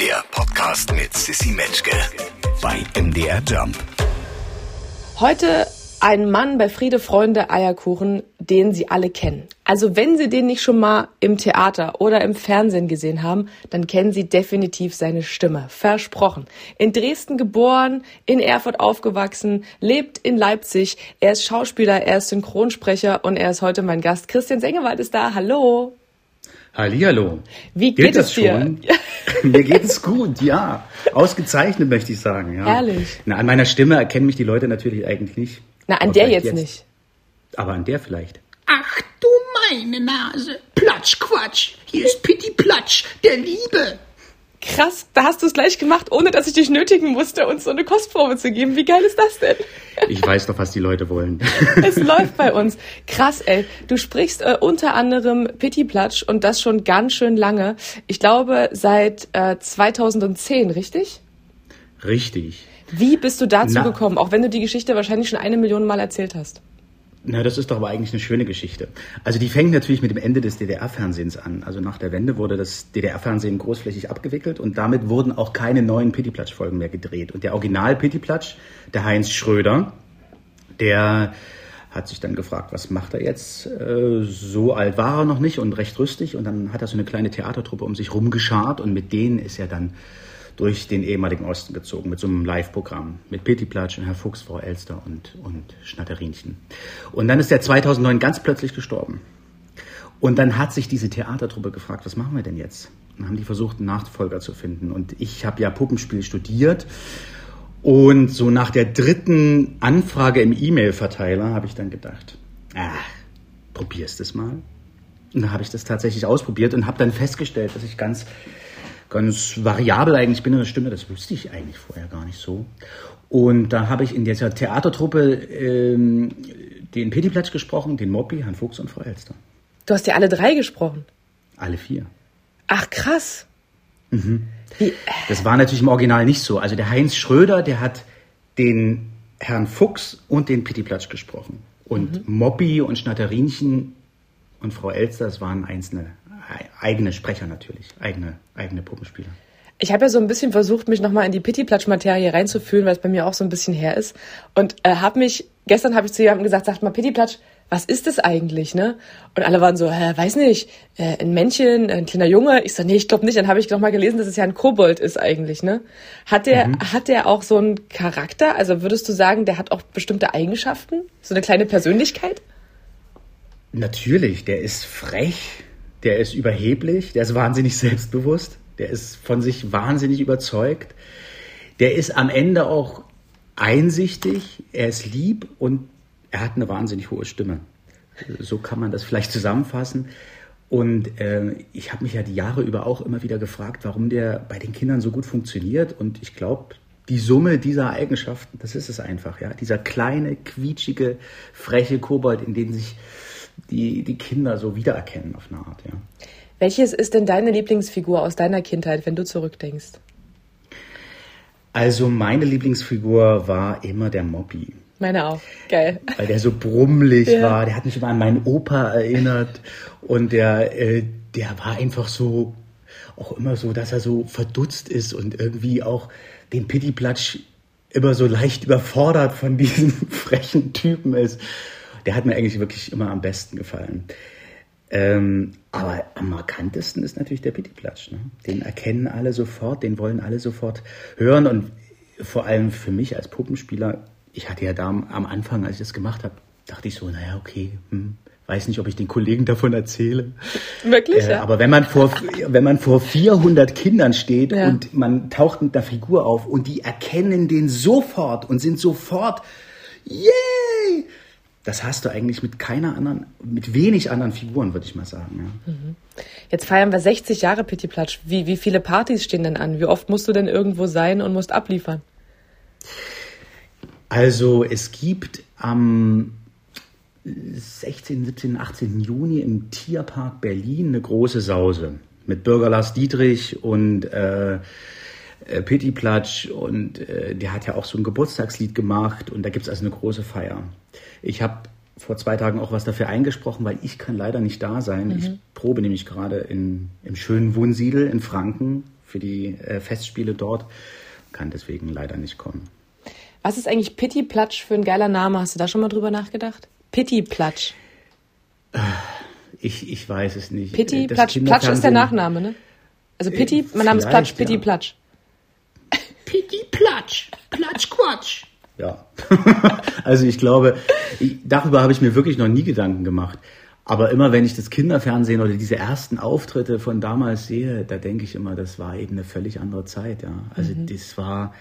Der Podcast mit Sissy Metzke bei MDR Jump. Heute ein Mann bei Friede Freunde Eierkuchen, den Sie alle kennen. Also wenn Sie den nicht schon mal im Theater oder im Fernsehen gesehen haben, dann kennen Sie definitiv seine Stimme. Versprochen. In Dresden geboren, in Erfurt aufgewachsen, lebt in Leipzig. Er ist Schauspieler, er ist Synchronsprecher und er ist heute mein Gast. Christian Sengewald ist da. Hallo. Hallihallo. Wie geht, geht es dir? Schon? Mir geht es gut, ja. Ausgezeichnet möchte ich sagen. Ja. Herrlich. Na, an meiner Stimme erkennen mich die Leute natürlich eigentlich nicht. Na, an der jetzt, jetzt nicht. Aber an der vielleicht. Ach du meine Nase. Platsch, Quatsch. Hier ist Pitti Platsch, der Liebe. Krass, da hast du es gleich gemacht, ohne dass ich dich nötigen musste, uns so eine Kostprobe zu geben. Wie geil ist das denn? Ich weiß doch, was die Leute wollen. Es läuft bei uns. Krass, ey. Du sprichst äh, unter anderem Pitti Platsch und das schon ganz schön lange. Ich glaube seit äh, 2010, richtig? Richtig. Wie bist du dazu Na, gekommen, auch wenn du die Geschichte wahrscheinlich schon eine Million Mal erzählt hast? Na, das ist doch aber eigentlich eine schöne Geschichte. Also die fängt natürlich mit dem Ende des DDR-Fernsehens an. Also nach der Wende wurde das DDR-Fernsehen großflächig abgewickelt und damit wurden auch keine neuen Pittiplatsch-Folgen mehr gedreht. Und der Original Pittiplatsch, der Heinz Schröder, der hat sich dann gefragt, was macht er jetzt? Äh, so alt war er noch nicht und recht rüstig. Und dann hat er so eine kleine Theatertruppe um sich rumgeschart und mit denen ist er dann durch den ehemaligen Osten gezogen mit so einem Live-Programm mit Pitti Platsch und Herr Fuchs, Frau Elster und, und Schnatterinchen. Und dann ist er 2009 ganz plötzlich gestorben. Und dann hat sich diese Theatertruppe gefragt, was machen wir denn jetzt? Dann haben die versucht, einen Nachfolger zu finden. Und ich habe ja Puppenspiel studiert. Und so nach der dritten Anfrage im E-Mail-Verteiler habe ich dann gedacht, ah, probierst es mal. Und dann habe ich das tatsächlich ausprobiert und habe dann festgestellt, dass ich ganz ganz variabel eigentlich bin in der Stimme. Das wusste ich eigentlich vorher gar nicht so. Und da habe ich in dieser Theatertruppe ähm, den Petiplatsch gesprochen, den Moppi, Herrn Fuchs und Frau Elster. Du hast ja alle drei gesprochen? Alle vier. Ach, krass. Mhm. Wie, äh. Das war natürlich im Original nicht so. Also der Heinz Schröder, der hat den Herrn Fuchs und den Pittiplatsch gesprochen. Und mhm. Moppi und Schnatterinchen und Frau Elster, das waren einzelne eigene Sprecher natürlich, eigene, eigene Puppenspieler. Ich habe ja so ein bisschen versucht, mich nochmal in die Pittiplatsch-Materie reinzufühlen, weil es bei mir auch so ein bisschen her ist. Und äh, habe mich, gestern habe ich zu jemandem gesagt, sagt mal, Pittiplatsch, was ist das eigentlich, ne? Und alle waren so, hä, weiß nicht, äh, ein Männchen, ein kleiner Junge. Ich so, nee, ich glaube nicht. Dann habe ich nochmal gelesen, dass es ja ein Kobold ist eigentlich, ne? Hat der, mhm. hat der auch so einen Charakter? Also würdest du sagen, der hat auch bestimmte Eigenschaften? So eine kleine Persönlichkeit? Natürlich, der ist frech, der ist überheblich, der ist wahnsinnig selbstbewusst, der ist von sich wahnsinnig überzeugt, der ist am Ende auch einsichtig, er ist lieb und er hat eine wahnsinnig hohe Stimme. So kann man das vielleicht zusammenfassen. Und äh, ich habe mich ja die Jahre über auch immer wieder gefragt, warum der bei den Kindern so gut funktioniert. Und ich glaube, die Summe dieser Eigenschaften, das ist es einfach, ja. Dieser kleine, quietschige, freche Kobold, in den sich die, die Kinder so wiedererkennen auf eine Art, ja. Welches ist denn deine Lieblingsfigur aus deiner Kindheit, wenn du zurückdenkst? Also meine Lieblingsfigur war immer der Moppi. Meine auch. Geil. Weil der so brummelig ja. war. Der hat mich immer an meinen Opa erinnert. Und der, äh, der war einfach so, auch immer so, dass er so verdutzt ist und irgendwie auch den Pittiplatsch immer so leicht überfordert von diesem frechen Typen ist der hat mir eigentlich wirklich immer am besten gefallen. Ähm, aber am markantesten ist natürlich der Pittiplatsch. Ne? Den erkennen alle sofort, den wollen alle sofort hören. Und vor allem für mich als Puppenspieler, ich hatte ja da am Anfang, als ich das gemacht habe, dachte ich so, naja, okay, hm, weiß nicht, ob ich den Kollegen davon erzähle. Wirklich? Äh, ja. Aber wenn man vor, wenn man vor 400 Kindern steht ja. und man taucht mit einer Figur auf und die erkennen den sofort und sind sofort, yay! Das hast du eigentlich mit keiner anderen, mit wenig anderen Figuren, würde ich mal sagen. Ja. Mhm. Jetzt feiern wir 60 Jahre Pitti Platsch. Wie, wie viele Partys stehen denn an? Wie oft musst du denn irgendwo sein und musst abliefern? Also es gibt am 16., 17., 18. Juni im Tierpark Berlin eine große Sause mit Bürger Lars Dietrich und äh, äh, Pitti Platsch und äh, der hat ja auch so ein Geburtstagslied gemacht und da gibt es also eine große Feier. Ich habe vor zwei Tagen auch was dafür eingesprochen, weil ich kann leider nicht da sein. Mhm. Ich probe nämlich gerade in, im schönen Wunsiedel in Franken für die äh, Festspiele dort. Kann deswegen leider nicht kommen. Was ist eigentlich Pitti Platsch für ein geiler Name? Hast du da schon mal drüber nachgedacht? Pitti Platsch. Ich, ich weiß es nicht. Pitti Äh, das Platsch. Platsch ist der Nachname, ne? Also Pitti, mein Name ist Platsch, Pitti ja. Platsch. Pitti Platsch, Platsch Quatsch. Ja. also ich glaube, ich, darüber habe ich mir wirklich noch nie Gedanken gemacht. Aber immer wenn ich das Kinderfernsehen oder diese ersten Auftritte von damals sehe, da denke ich immer, das war eben eine völlig andere Zeit. Ja. Also das war,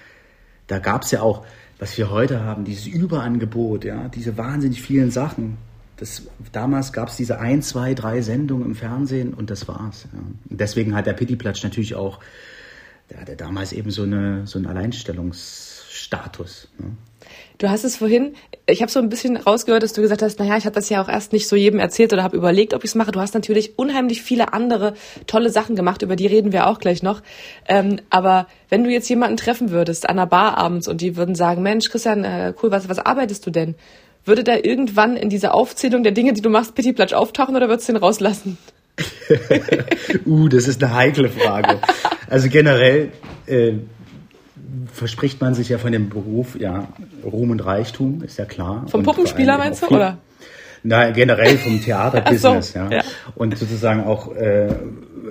da gab es ja auch, was wir heute haben, dieses Überangebot, ja, diese wahnsinnig vielen Sachen. Das, damals gab es diese ein, zwei, drei Sendungen im Fernsehen und das war's. Ja. Und deswegen hat der Pittiplatsch natürlich auch, der hatte damals eben so, eine, so einen Alleinstellungsstatus. Ne? Du hast es vorhin, ich habe so ein bisschen rausgehört, dass du gesagt hast, naja, ich habe das ja auch erst nicht so jedem erzählt oder habe überlegt, ob ich es mache. Du hast natürlich unheimlich viele andere tolle Sachen gemacht, über die reden wir auch gleich noch. Ähm, aber wenn du jetzt jemanden treffen würdest an einer Bar abends und die würden sagen, Mensch, Christian, äh, cool, was, was arbeitest du denn? Würde da irgendwann in dieser Aufzählung der Dinge, die du machst, Pitti Platsch auftauchen oder würdest du den rauslassen? Uh, das ist eine heikle Frage. Also generell äh, verspricht man sich ja von dem Beruf, ja, Ruhm und Reichtum, ist ja klar. Vom Und Puppenspieler meinst du, viel- oder? Na, generell vom Theaterbusiness, so, ja. ja. Und sozusagen auch äh,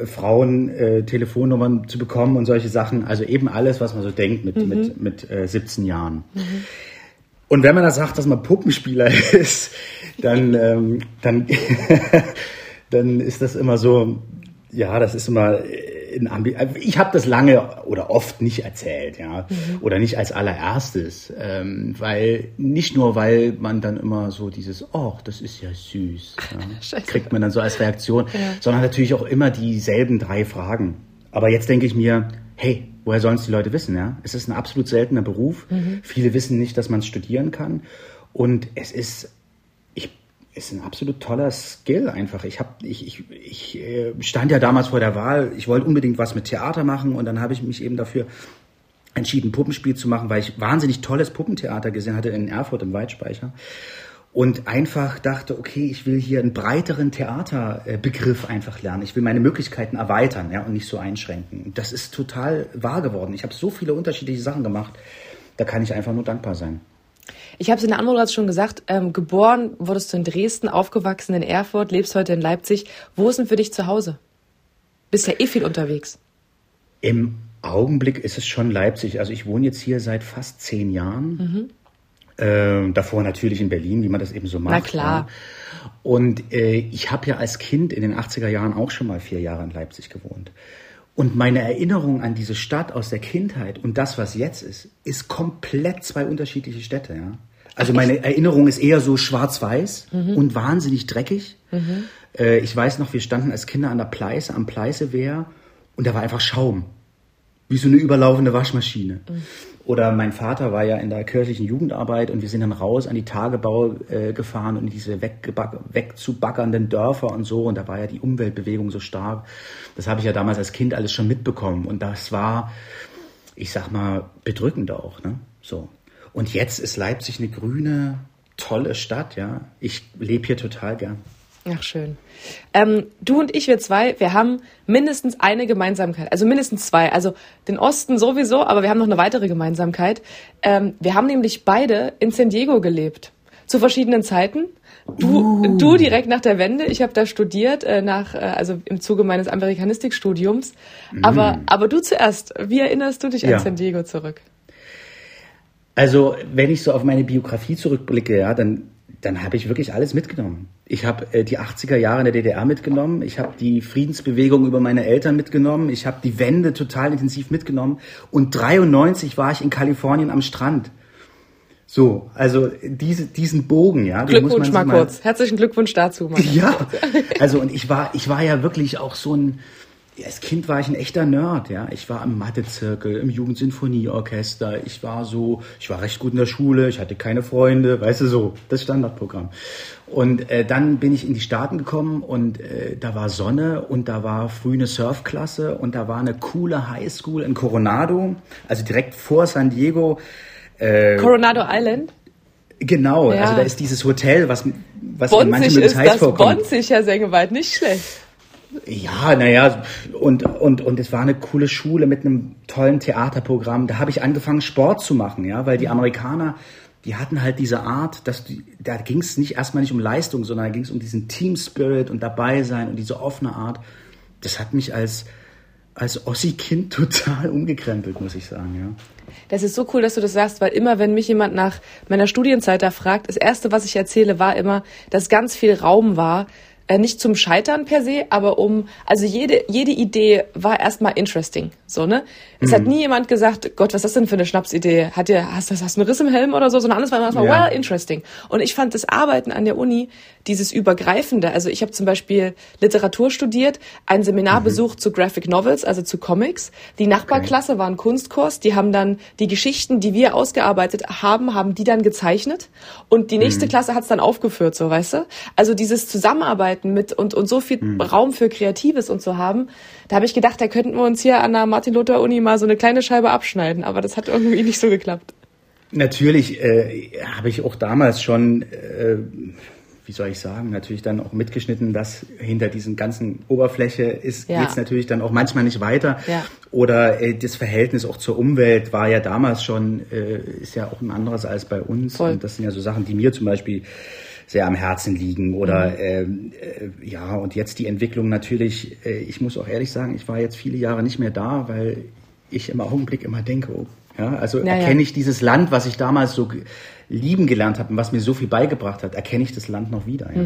Frauen äh, Telefonnummern zu bekommen und solche Sachen. Also eben alles, was man so denkt mit, Mhm. mit, mit äh, 17 Jahren. Und wenn man da sagt, dass man Puppenspieler ist, dann, ähm, dann, dann ist das immer so, ja, das ist immer in Ambi ich habe das lange oder oft nicht erzählt, ja, oder nicht als allererstes, ähm, weil nicht nur, weil man dann immer so dieses, oh, das ist ja süß, ja, kriegt man dann so als Reaktion, sondern natürlich auch immer dieselben drei Fragen. Aber jetzt denke ich mir, hey, woher sollen es die Leute wissen, ja? Es ist ein absolut seltener Beruf. Viele wissen nicht, dass man es studieren kann. Und es ist, ist ein absolut toller Skill einfach. Ich, hab, ich, ich, ich äh, stand ja damals vor der Wahl, ich wollte unbedingt was mit Theater machen und dann habe ich mich eben dafür entschieden, Puppenspiel zu machen, weil ich wahnsinnig tolles Puppentheater gesehen hatte in Erfurt im Weitspeicher. Und einfach dachte, okay, ich will hier einen breiteren Theaterbegriff einfach lernen. Ich will meine Möglichkeiten erweitern ja, und nicht so einschränken. Das ist total wahr geworden. Ich habe so viele unterschiedliche Sachen gemacht. Da kann ich einfach nur dankbar sein. Ich habe es in der Anmoderation schon gesagt, ähm, geboren wurdest du in Dresden, aufgewachsen in Erfurt, lebst heute in Leipzig. Wo ist denn für dich zu Hause? Bist ja eh viel unterwegs. Im Augenblick ist es schon Leipzig. Also ich wohne jetzt hier seit fast zehn Jahren. Ähm, davor natürlich in Berlin, wie man das eben so macht. Na klar. Ja. Und äh, ich habe ja als Kind in den 80er Jahren auch schon mal vier Jahre in Leipzig gewohnt. Und meine Erinnerung an diese Stadt aus der Kindheit und das, was jetzt ist, ist komplett zwei unterschiedliche Städte. Ja? Also meine Erinnerung ist eher so schwarz-weiß und wahnsinnig dreckig. Äh, ich weiß noch, wir standen als Kinder an der Pleiße, am Pleißewehr und da war einfach Schaum. Wie so eine überlaufende Waschmaschine. Oder mein Vater war ja in der kirchlichen Jugendarbeit und wir sind dann raus an die Tagebau äh, gefahren und in diese wegzubackernden Dörfer und so. Und da war ja die Umweltbewegung so stark. Das habe ich ja damals als Kind alles schon mitbekommen. Und das war, ich sag mal, bedrückend auch. Ne? So. Und jetzt ist Leipzig eine grüne, tolle Stadt. Ja, Ich lebe hier total gern. Ach, schön. Ähm, du und ich, wir zwei, wir haben mindestens eine Gemeinsamkeit. Also mindestens zwei. Also den Osten sowieso, aber wir haben noch eine weitere Gemeinsamkeit. Ähm, wir haben nämlich beide in San Diego gelebt. Zu verschiedenen Zeiten. Du, du direkt nach der Wende. Ich habe da studiert, äh, nach, äh, also im Zuge meines Amerikanistikstudiums. Aber, aber du zuerst. Wie erinnerst du dich Ja. an San Diego zurück? Also, wenn ich so auf meine Biografie zurückblicke, ja, dann, dann habe ich wirklich alles mitgenommen. Ich habe äh, die 80er Jahre in der DDR mitgenommen, ich habe die Friedensbewegung über meine Eltern mitgenommen, ich habe die Wende total intensiv mitgenommen und 93 war ich in Kalifornien am Strand. So, also diese, diesen Bogen, ja. Glückwunsch mal kurz. Herzlichen Glückwunsch dazu. Mal. ja, also und ich war, ich war ja wirklich auch so ein, ja, als Kind war ich ein echter Nerd, ja. Ich war im Mathezirkel, im Jugendsinfonieorchester, ich war so, ich war recht gut in der Schule, ich hatte keine Freunde, weißt du so, das Standardprogramm. Und äh, dann bin ich in die Staaten gekommen und äh, da war Sonne und da war früh eine Surfklasse und da war eine coole Highschool in Coronado, also direkt vor San Diego. Coronado Island. Genau, Ja. also da ist dieses Hotel, was, was in manchen Bonzig es ist heiß das. vorkommt. Bonzig, Herr Sengewald. Nicht schlecht. Ja, naja, und, und, und es war eine coole Schule mit einem tollen Theaterprogramm. Da habe ich angefangen, Sport zu machen, ja, weil die Amerikaner, die hatten halt diese Art, dass die, da ging es nicht erstmal nicht um Leistung, sondern da ging es um diesen Team Spirit und dabei sein und diese offene Art. Das hat mich als, als Ossi-Kind total umgekrempelt, muss ich sagen, ja. Das ist so cool, dass du das sagst, weil immer, wenn mich jemand nach meiner Studienzeit da fragt, das erste, was ich erzähle, war immer, dass ganz viel Raum war, äh, nicht zum Scheitern per se, aber um, also jede, jede Idee war erstmal interesting, so, ne? Es hat nie jemand gesagt, Gott, was ist das denn für eine Schnapsidee? Hat dir, hast, du hast du einen Riss im Helm oder so? Sondern alles war immer erstmal, Ja. well, interesting. Und ich fand das Arbeiten an der Uni, dieses Übergreifende, also ich habe zum Beispiel Literatur studiert, ein Seminar besucht zu Graphic Novels, also zu Comics. Die Nachbarklasse war ein Kunstkurs, die haben dann die Geschichten, die wir ausgearbeitet haben, haben die dann gezeichnet und die nächste Klasse hat es dann aufgeführt, so weißt du? Also dieses Zusammenarbeiten mit und, und so viel Raum für Kreatives und zu haben, da habe ich gedacht, da könnten wir uns hier an der Martin-Luther-Uni mal so eine kleine Scheibe abschneiden, aber das hat irgendwie nicht so geklappt. Natürlich äh, habe ich auch damals schon, äh, wie soll ich sagen, natürlich dann auch mitgeschnitten, dass hinter diesen ganzen Oberfläche ist, Ja. geht's natürlich dann auch manchmal nicht weiter. Ja. Oder äh, das Verhältnis auch zur Umwelt war ja damals schon, äh, ist ja auch ein anderes als bei uns. Voll. Und das sind ja so Sachen, die mir zum Beispiel sehr am Herzen liegen. Oder Mhm. ähm, äh, ja, und jetzt die Entwicklung natürlich, äh, ich muss auch ehrlich sagen, ich war jetzt viele Jahre nicht mehr da, weil ich im Augenblick immer denke, oh, ja, also Ja, ja. erkenne ich dieses Land, was ich damals so lieben gelernt habe und was mir so viel beigebracht hat, erkenne ich das Land noch wieder. Ja.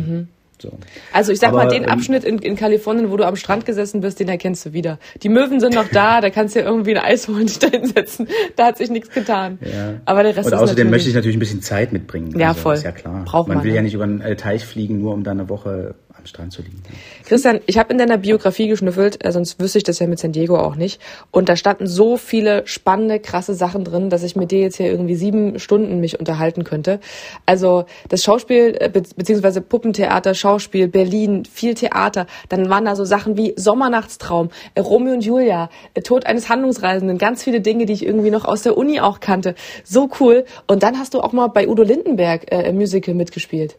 So. Also ich sag Aber, mal, den ähm, Abschnitt in, in Kalifornien, wo du am Strand gesessen bist, den erkennst du wieder. Die Möwen sind noch da, da kannst du ja irgendwie ein Eis holen, dich da hinsetzen. Da hat sich nichts getan. Ja. Aber der Rest Und ist außerdem möchte ich natürlich ein bisschen Zeit mitbringen. Ja, also, voll. Ist ja klar. Braucht man, will ne? ja nicht über einen äh, Teich fliegen, nur um da eine Woche am Strand zu liegen. Christian, ich habe in deiner Biografie geschnüffelt, äh, sonst wüsste ich das ja mit San Diego auch nicht. Und da standen so viele spannende, krasse Sachen drin, dass ich mit dir jetzt hier irgendwie sieben Stunden mich unterhalten könnte. Also das Schauspiel, äh, be beziehungsweise Puppentheater, Schauspiel, Berlin, viel Theater. Dann waren da so Sachen wie Sommernachtstraum, äh, Romeo und Julia, Tod eines Handlungsreisenden, ganz viele Dinge, die ich irgendwie noch aus der Uni auch kannte. So cool. Und dann hast du auch mal bei Udo Lindenberg äh, im Musical mitgespielt.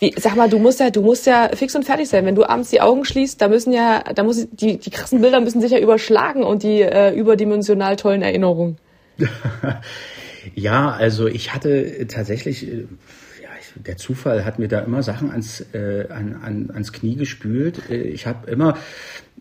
Wie, sag mal, du musst ja, du musst ja fix und fertig sein. Wenn du abends die Augen schließt, da müssen ja, da muss die, die krassen Bilder müssen sich ja überschlagen und die äh, überdimensional tollen Erinnerungen. Ja, also ich hatte tatsächlich, äh, der Zufall hat mir da immer Sachen ans, äh, an, an, ans Knie gespült. Äh, Ich habe immer,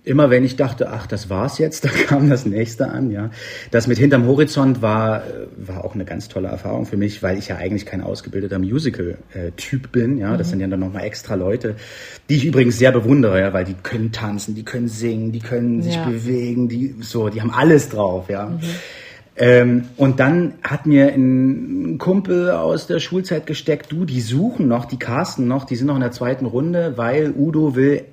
immer wenn ich dachte, ach, das war's jetzt, da kam das nächste an, ja. Das mit hinterm Horizont war, äh, war auch eine ganz tolle Erfahrung für mich, weil ich ja eigentlich kein ausgebildeter Musical-Typ bin, ja. Das sind ja dann nochmal extra Leute, die ich übrigens sehr bewundere, ja, weil die können tanzen, die können singen, die können sich Ja. bewegen, die, so, die haben alles drauf, ja. Ähm, und dann hat mir ein Kumpel aus der Schulzeit gesteckt, du, die suchen noch, die casten noch, die sind noch in der zweiten Runde, weil Udo will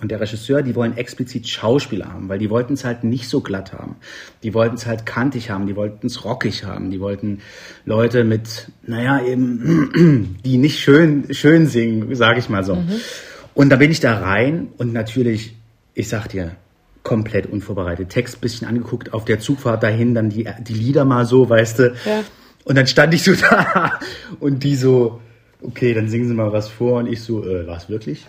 und der Regisseur, die wollen explizit Schauspieler haben, weil die wollten es halt nicht so glatt haben. Die wollten es halt kantig haben, die wollten es rockig haben, die wollten Leute mit, naja, eben, die nicht schön, schön singen, sage ich mal so. Und da bin ich da rein und natürlich, ich sag dir, komplett unvorbereitet. Text bisschen angeguckt, auf der Zugfahrt dahin, dann die, die Lieder mal so, weißt du. Ja. Und dann stand ich so da und die so, okay, dann singen sie mal was vor und ich so, äh, was wirklich?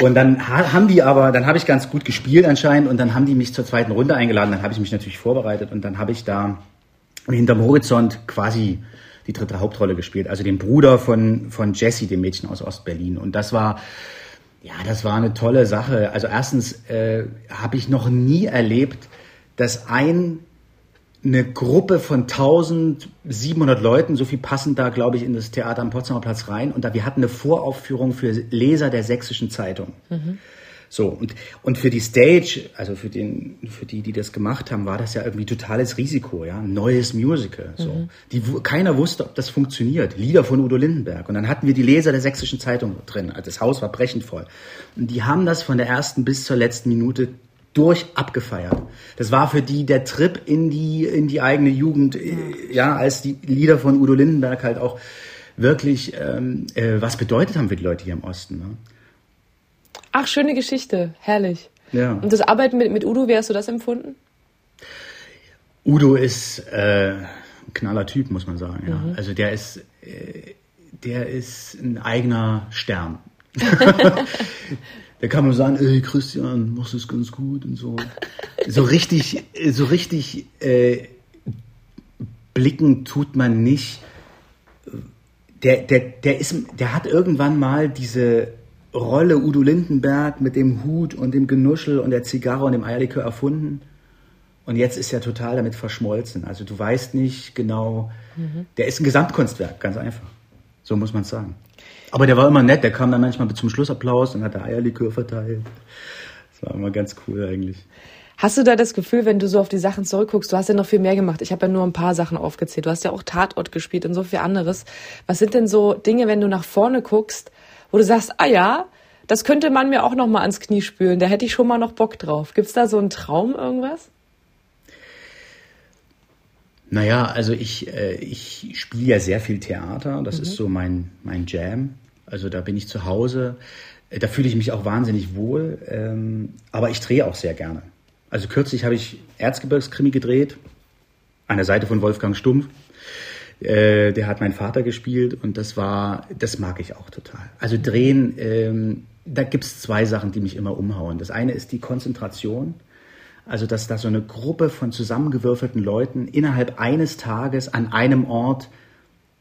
Und dann ha haben die aber, dann habe ich ganz gut gespielt anscheinend und dann haben die mich zur zweiten Runde eingeladen, dann habe ich mich natürlich vorbereitet und dann habe ich da hinterm Horizont quasi die dritte Hauptrolle gespielt, also den Bruder von, von Jessie, dem Mädchen aus Ostberlin. Und das war, ja, das war eine tolle Sache. Also erstens äh, habe ich noch nie erlebt, dass ein eine Gruppe von 1700 Leuten, so viel passen da, glaube ich, in das Theater am Potsdamer Platz rein. Und da wir hatten eine Voraufführung für Leser der Sächsischen Zeitung. So, und, und für die Stage, also für, den, für die, die das gemacht haben, war das ja irgendwie totales Risiko, ja. Neues Musical. So. Die, wu- keiner wusste, ob das funktioniert. Lieder von Udo Lindenberg. Und dann hatten wir die Leser der Sächsischen Zeitung drin. Also das Haus war brechend voll. Und die haben das von der ersten bis zur letzten Minute durch abgefeiert. Das war für die der Trip in die, in die eigene Jugend, äh, ja, als die Lieder von Udo Lindenberg halt auch wirklich ähm, äh, was bedeutet haben für die Leute hier im Osten. Ne? Ach, schöne Geschichte, herrlich. Ja. Und das Arbeiten mit, mit Udo, wie hast du das empfunden? Udo ist äh, ein knaller Typ, muss man sagen. Ja. Also der ist, äh, der ist ein eigener Stern. Da kann man sagen, ey Christian, machst du es ganz gut und so. So richtig, so richtig äh, blicken tut man nicht. Der, der, der, ist, der hat irgendwann mal diese Rolle Udo Lindenberg mit dem Hut und dem Genuschel und der Zigarre und dem Eierlikör erfunden. Und jetzt ist er total damit verschmolzen. Also du weißt nicht genau, mhm. der ist ein Gesamtkunstwerk, ganz einfach. So muss man es sagen. Aber der war immer nett, der kam dann manchmal zum Schlussapplaus und hat der Eierlikör verteilt. Das war immer ganz cool eigentlich. Hast du da das Gefühl, wenn du so auf die Sachen zurückguckst, du hast ja noch viel mehr gemacht. Ich habe ja nur ein paar Sachen aufgezählt. Du hast ja auch Tatort gespielt und so viel anderes. Was sind denn so Dinge, wenn du nach vorne guckst, wo du sagst, ah ja, das könnte man mir auch noch mal ans Knie spülen. Da hätte ich schon mal noch Bock drauf. Gibt's da so einen Traum irgendwas? Naja, also ich, äh, ich spiele ja sehr viel Theater. Das mhm. ist so mein, mein Jam. Also da bin ich zu Hause. Äh, da fühle ich mich auch wahnsinnig wohl. Ähm, aber ich drehe auch sehr gerne. Also kürzlich habe ich Erzgebirgskrimi gedreht, an der Seite von Wolfgang Stumpf. Äh, der hat mein Vater gespielt und das war, das mag ich auch total. Also drehen, ähm, da gibt's zwei Sachen, die mich immer umhauen. Das eine ist die Konzentration. Also, dass da so eine Gruppe von zusammengewürfelten Leuten innerhalb eines Tages an einem Ort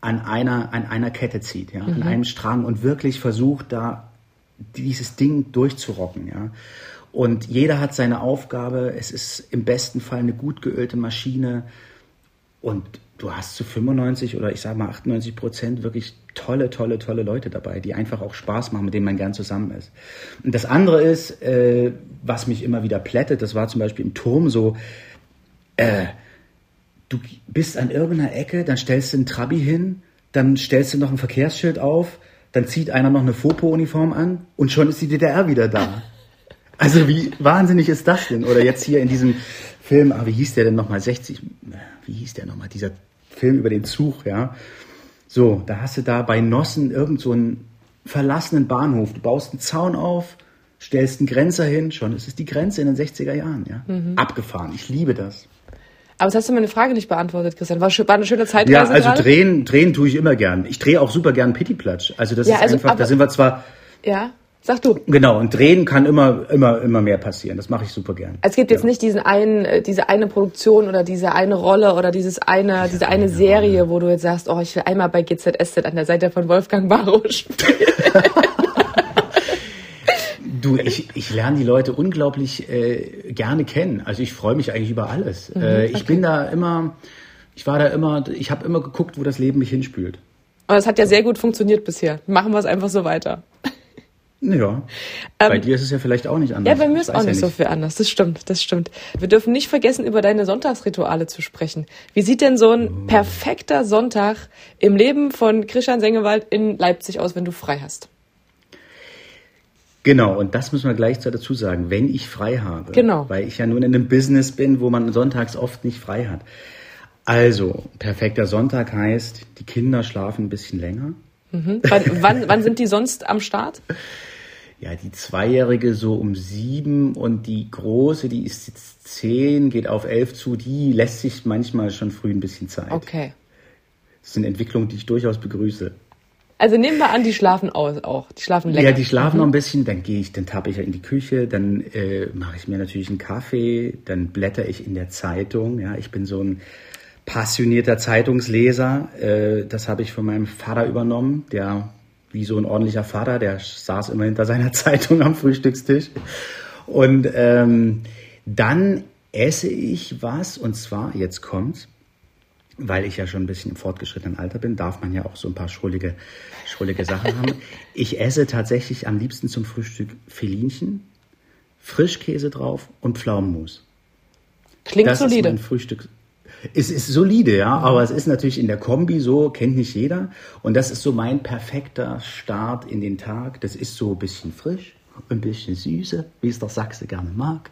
an einer, an einer Kette zieht, ja, mhm. an einem Strang und wirklich versucht, da dieses Ding durchzurocken, ja. Und jeder hat seine Aufgabe. Es ist im besten Fall eine gut geölte Maschine. Und du hast zu 95 oder ich sage mal 98 Prozent wirklich tolle, tolle, tolle Leute dabei, die einfach auch Spaß machen, mit denen man gern zusammen ist. Und das andere ist, äh, was mich immer wieder plättet, das war zum Beispiel im Turm so, äh, du bist an irgendeiner Ecke, dann stellst du einen Trabi hin, dann stellst du noch ein Verkehrsschild auf, dann zieht einer noch eine Fopo-Uniform an und schon ist die DDR wieder da. Also wie wahnsinnig ist das denn? Oder jetzt hier in diesem Film, ah, wie hieß der denn nochmal? 60, wie hieß der nochmal? Dieser Film über den Zug, ja. So, da hast du da bei Nossen irgend so einen verlassenen Bahnhof. Du baust einen Zaun auf, stellst einen Grenzer hin, schon ist es die Grenze in den 60er Jahren, ja. Mhm. Abgefahren. Ich liebe das. Aber das hast du meine Frage nicht beantwortet, Christian. War, war eine schöne Zeitreise Ja, also gerade? drehen, drehen tue ich immer gern. Ich drehe auch super gern Pittiplatsch. Also das ja, ist also, einfach, da sind wir zwar ja. Sag du. Genau, und drehen kann immer, immer, immer mehr passieren. Das mache ich super gern. Es gibt jetzt ja. nicht diesen einen, äh, diese eine Produktion oder diese eine Rolle oder dieses eine, diese, eine, eine Serie, Rolle. wo du jetzt sagst, oh, ich will einmal bei GZSZ an der Seite von Wolfgang Barrow spielen. Du, ich, ich lerne die Leute unglaublich äh, gerne kennen. Also ich freue mich eigentlich über alles. Mhm, äh, ich okay. bin da immer, ich war da immer, ich habe immer geguckt, wo das Leben mich hinspült. Und es hat ja sehr gut funktioniert bisher. Machen wir es einfach so weiter. Ja. Ähm, bei dir ist es ja vielleicht auch nicht anders. Ja, bei mir ist auch nicht, ja nicht so viel anders. Das stimmt, das stimmt. Wir dürfen nicht vergessen, über deine Sonntagsrituale zu sprechen. Wie sieht denn so ein oh. perfekter Sonntag im Leben von Christian Sengewald in Leipzig aus, wenn du frei hast? Genau, und das müssen wir gleich dazu sagen, wenn ich frei habe. Genau. Weil ich ja nun in einem Business bin, wo man sonntags oft nicht frei hat. Also, perfekter Sonntag heißt, die Kinder schlafen ein bisschen länger. Mhm. Wann, wann, wann sind die sonst am Start? Ja, die Zweijährige so um sieben und die Große, die ist jetzt zehn, geht auf elf zu, die lässt sich manchmal schon früh ein bisschen Zeit. Okay. Das sind Entwicklungen, die ich durchaus begrüße. Also nehmen wir an, die schlafen aus auch. Die schlafen länger. Ja, die schlafen mhm. noch ein bisschen, dann gehe ich, dann tappe ich ja in die Küche, dann äh, mache ich mir natürlich einen Kaffee, dann blätter ich in der Zeitung. Ja, ich bin so ein passionierter Zeitungsleser. Äh, das habe ich von meinem Vater übernommen, der wie so ein ordentlicher Vater, der saß immer hinter seiner Zeitung am Frühstückstisch. Und ähm, dann esse ich was, und zwar, jetzt kommt's, weil ich ja schon ein bisschen im fortgeschrittenen Alter bin, darf man ja auch so ein paar schrullige, schrullige Sachen haben. Ich esse tatsächlich am liebsten zum Frühstück Felinchen, Frischkäse drauf und Pflaumenmus. Klingt das solide. Ist mein Frühstück. Es ist solide, ja, aber es ist natürlich in der Kombi so, kennt nicht jeder. Und das ist so mein perfekter Start in den Tag. Das ist so ein bisschen frisch, ein bisschen süße, wie es der Sachse gerne mag.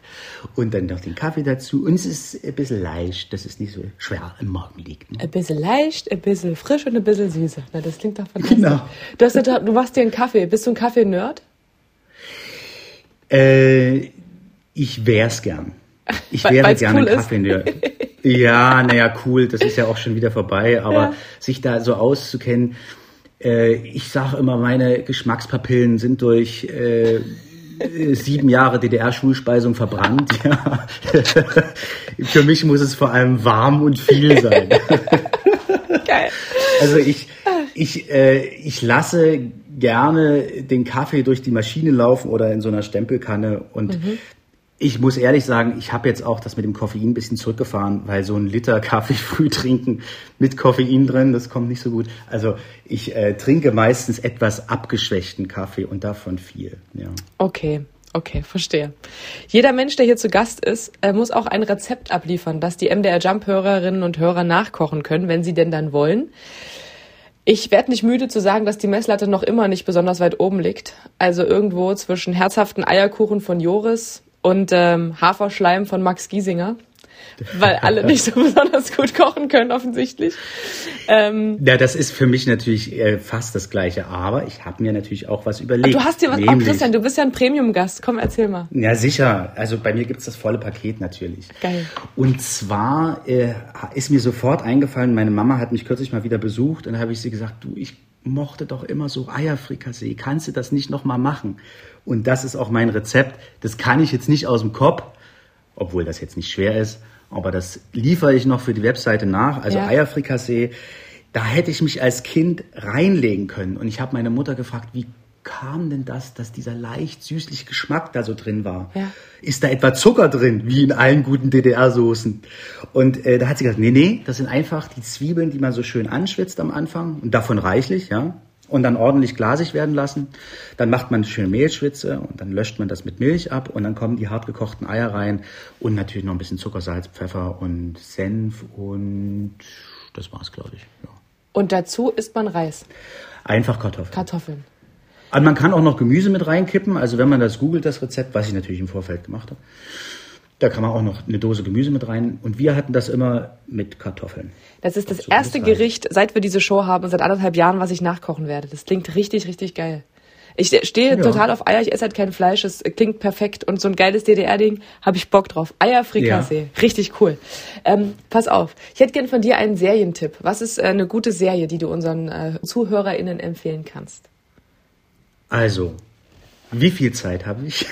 Und dann noch den Kaffee dazu. Und es ist ein bisschen leicht, dass es nicht so schwer im Magen liegt. Ne? Ein bisschen leicht, ein bisschen frisch und ein bisschen süße. Na, das klingt doch fantastisch. Genau. Du, hast, du machst dir einen Kaffee. Bist du ein Kaffee-Nerd? Äh, ich wär's gern. Ich wäre gerne cool ein Kaffee-Nerd. Ja, naja, cool, das ist ja auch schon wieder vorbei, aber ja. sich da so auszukennen, äh, ich sage immer, meine Geschmackspapillen sind durch äh, sieben Jahre DDR-Schulspeisung verbrannt. Ja. Für mich muss es vor allem warm und viel sein. Geil. Also ich, ich, äh, ich lasse gerne den Kaffee durch die Maschine laufen oder in so einer Stempelkanne und ich muss ehrlich sagen, ich habe jetzt auch das mit dem Koffein ein bisschen zurückgefahren, weil so ein Liter Kaffee früh trinken mit Koffein drin, das kommt nicht so gut. Also ich äh, trinke meistens etwas abgeschwächten Kaffee und davon viel. Ja. Okay, okay, verstehe. Jeder Mensch, der hier zu Gast ist, äh, muss auch ein Rezept abliefern, das die MDR Jump-Hörerinnen und Hörer nachkochen können, wenn sie denn dann wollen. Ich werde nicht müde zu sagen, dass die Messlatte noch immer nicht besonders weit oben liegt. Also irgendwo zwischen herzhaften Eierkuchen von Joris und ähm, Haferschleim von Max Giesinger. Weil alle nicht so besonders gut kochen können, offensichtlich. Ähm, Ja, das ist für mich natürlich äh, fast das Gleiche, aber ich habe mir natürlich auch was überlegt. du hast dir was. Oh, Nämlich- Christian, du bist ja ein Premium-Gast. Komm, erzähl mal. Ja, sicher. Also bei mir gibt's das volle Paket natürlich. Geil. Und zwar äh, ist mir sofort eingefallen, meine Mama hat mich kürzlich mal wieder besucht und da habe ich sie gesagt, du, ich mochte doch immer so Eierfrikassee. Kannst du das nicht nochmal machen? Und das ist auch mein Rezept. Das kann ich jetzt nicht aus dem Kopf, obwohl das jetzt nicht schwer ist, aber das liefere ich noch für die Webseite nach. Also Ja. Eierfrikassee, da hätte ich mich als Kind reinlegen können. Und ich habe meine Mutter gefragt, wie kam denn das, dass dieser leicht süßliche Geschmack da so drin war? Ja. Ist da etwa Zucker drin, wie in allen guten DDR-Soßen? Und äh, da hat sie gesagt, nee, nee, das sind einfach die Zwiebeln, die man so schön anschwitzt am Anfang und davon reichlich, ja. Und dann ordentlich glasig werden lassen. Dann macht man eine schöne Mehlschwitze und dann löscht man das mit Milch ab und dann kommen die hart gekochten Eier rein und natürlich noch ein bisschen Zucker, Salz, Pfeffer und Senf und das war's, glaube ich. Ja. Und dazu isst man Reis, Einfach Kartoffeln. Kartoffeln. Aber man kann auch noch Gemüse mit reinkippen. Also wenn man das googelt, das Rezept, was ich natürlich im Vorfeld gemacht habe, da kann man auch noch eine Dose Gemüse mit rein. Und wir hatten das immer mit Kartoffeln. Das ist das So, erste. Gericht, seit wir diese Show haben, seit anderthalb Jahren, was ich nachkochen werde. Das klingt richtig, richtig geil. Ich stehe total auf Eier, ich esse halt kein Fleisch, es klingt perfekt und so ein geiles DDR-Ding habe ich Bock drauf. Eierfrikassee, richtig cool. Ähm, pass auf, ich hätte gern von dir einen Serientipp. Was ist äh, eine gute Serie, die du unseren äh, ZuhörerInnen empfehlen kannst? Also, wie viel Zeit habe ich?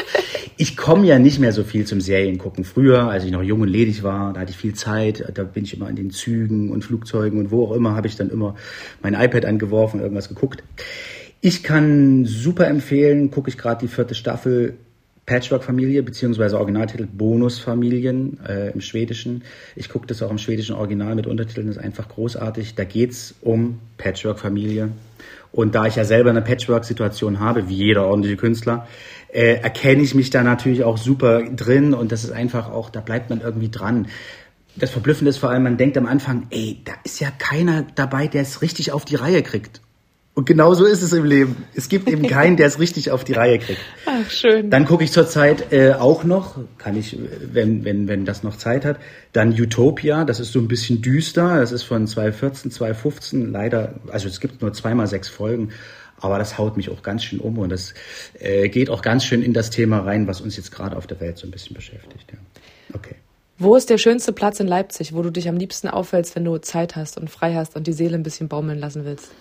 ich komme ja nicht mehr so viel zum Seriengucken. Früher, als ich noch jung und ledig war, da hatte ich viel Zeit. Da bin ich immer in den Zügen und Flugzeugen und wo auch immer, habe ich dann immer mein iPad angeworfen und irgendwas geguckt. Ich kann super empfehlen, gucke ich gerade die vierte Staffel Patchwork-Familie, beziehungsweise Originaltitel Bonusfamilien äh, im Schwedischen. Ich gucke das auch im schwedischen Original mit Untertiteln, das ist einfach großartig. Da geht's um Patchwork-Familie. Und da ich ja selber eine Patchwork-Situation habe, wie jeder ordentliche Künstler, äh, erkenne ich mich da natürlich auch super drin und das ist einfach auch, da bleibt man irgendwie dran. Das Verblüffende ist vor allem, man denkt am Anfang, ey, da ist ja keiner dabei, der es richtig auf die Reihe kriegt. Und genau so ist es im Leben. Es gibt eben keinen, der es richtig auf die Reihe kriegt. Ach, schön. Dann gucke ich zurzeit äh, auch noch, kann ich, wenn, wenn, wenn das noch Zeit hat, dann Utopia, das ist so ein bisschen düster, das ist von 2014, 2015, leider, also es gibt nur zweimal sechs Folgen, aber das haut mich auch ganz schön um und das äh, geht auch ganz schön in das Thema rein, was uns jetzt gerade auf der Welt so ein bisschen beschäftigt. Ja. Okay. Wo ist der schönste Platz in Leipzig, wo du dich am liebsten aufhältst, wenn du Zeit hast und frei hast und die Seele ein bisschen baumeln lassen willst?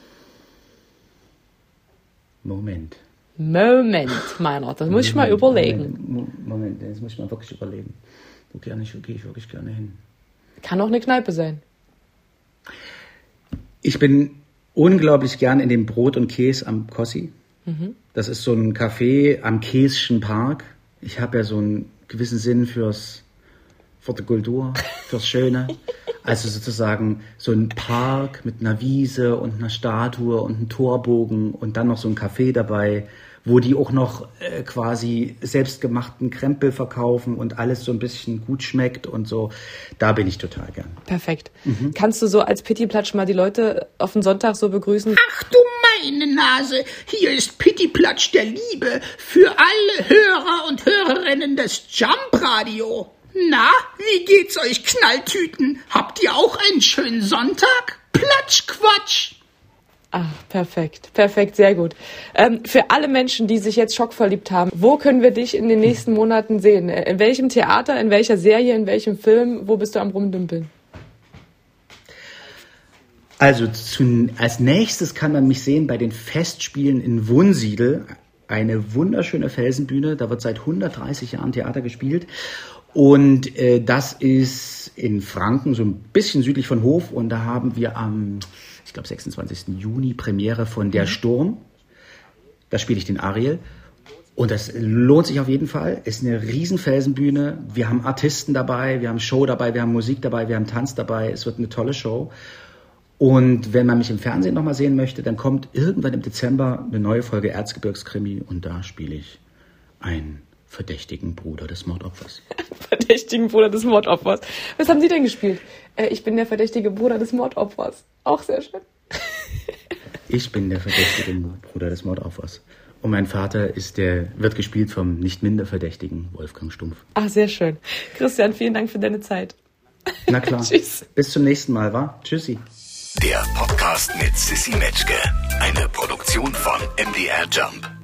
Moment. Moment, meiner, das muss ich mal überlegen. Moment, Moment, das muss ich mal wirklich überlegen. Wo gerne ich, gehe ich wirklich gerne hin? Kann auch eine Kneipe sein. Ich bin unglaublich gern in dem Brot und Käse am Kossi. Das ist so ein Café am Käschen Park. Ich habe ja so einen gewissen Sinn fürs für die Kultur, fürs Schöne. Also sozusagen so ein Park mit einer Wiese und einer Statue und einem Torbogen und dann noch so ein Café dabei, wo die auch noch äh, quasi selbstgemachten Krempel verkaufen und alles so ein bisschen gut schmeckt und so. Da bin ich total gern. Perfekt. Kannst du so als Pittiplatsch mal die Leute auf den Sonntag so begrüßen? Ach du meine Nase, hier ist Pittiplatsch der Liebe für alle Hörer und Hörerinnen des Jump Radio. Na, wie geht's euch Knalltüten? Habt ihr auch einen schönen Sonntag? Platschquatsch! Ah, perfekt, perfekt, sehr gut. Ähm, für alle Menschen, die sich jetzt schockverliebt haben, wo können wir dich in den nächsten Monaten sehen? Äh, In welchem Theater, in welcher Serie, in welchem Film? Wo bist du am Rumdümpeln? Also zu, als nächstes kann man mich sehen bei den Festspielen in Wunsiedel eine wunderschöne Felsenbühne. Da wird seit 130 Jahren Theater gespielt. Und äh, das ist in Franken, so ein bisschen südlich von Hof. Und da haben wir am, ich glaube, 26. Juni Premiere von Der Sturm. Da spiele ich den Ariel. Und das lohnt sich auf jeden Fall. Ist eine riesen Felsenbühne. Wir haben Artisten dabei, wir haben Show dabei, wir haben Musik dabei, wir haben Tanz dabei. Es wird eine tolle Show. Und wenn man mich im Fernsehen nochmal sehen möchte, dann kommt irgendwann im Dezember eine neue Folge Erzgebirgskrimi und da spiele ich einen verdächtigen Bruder des Mordopfers. verdächtigen Bruder des Mordopfers. Was haben Sie denn gespielt? Äh, ich bin der verdächtige Bruder des Mordopfers. Auch sehr schön. ich bin der verdächtige Bruder des Mordopfers. Und mein Vater ist der, wird gespielt vom nicht minder verdächtigen Wolfgang Stumpf. Ach, sehr schön. Christian, vielen Dank für deine Zeit. Na klar. Tschüss. Bis zum nächsten Mal, wa? Tschüssi. Der Podcast mit Sissy Metzke. Eine Produktion von MDR Jump.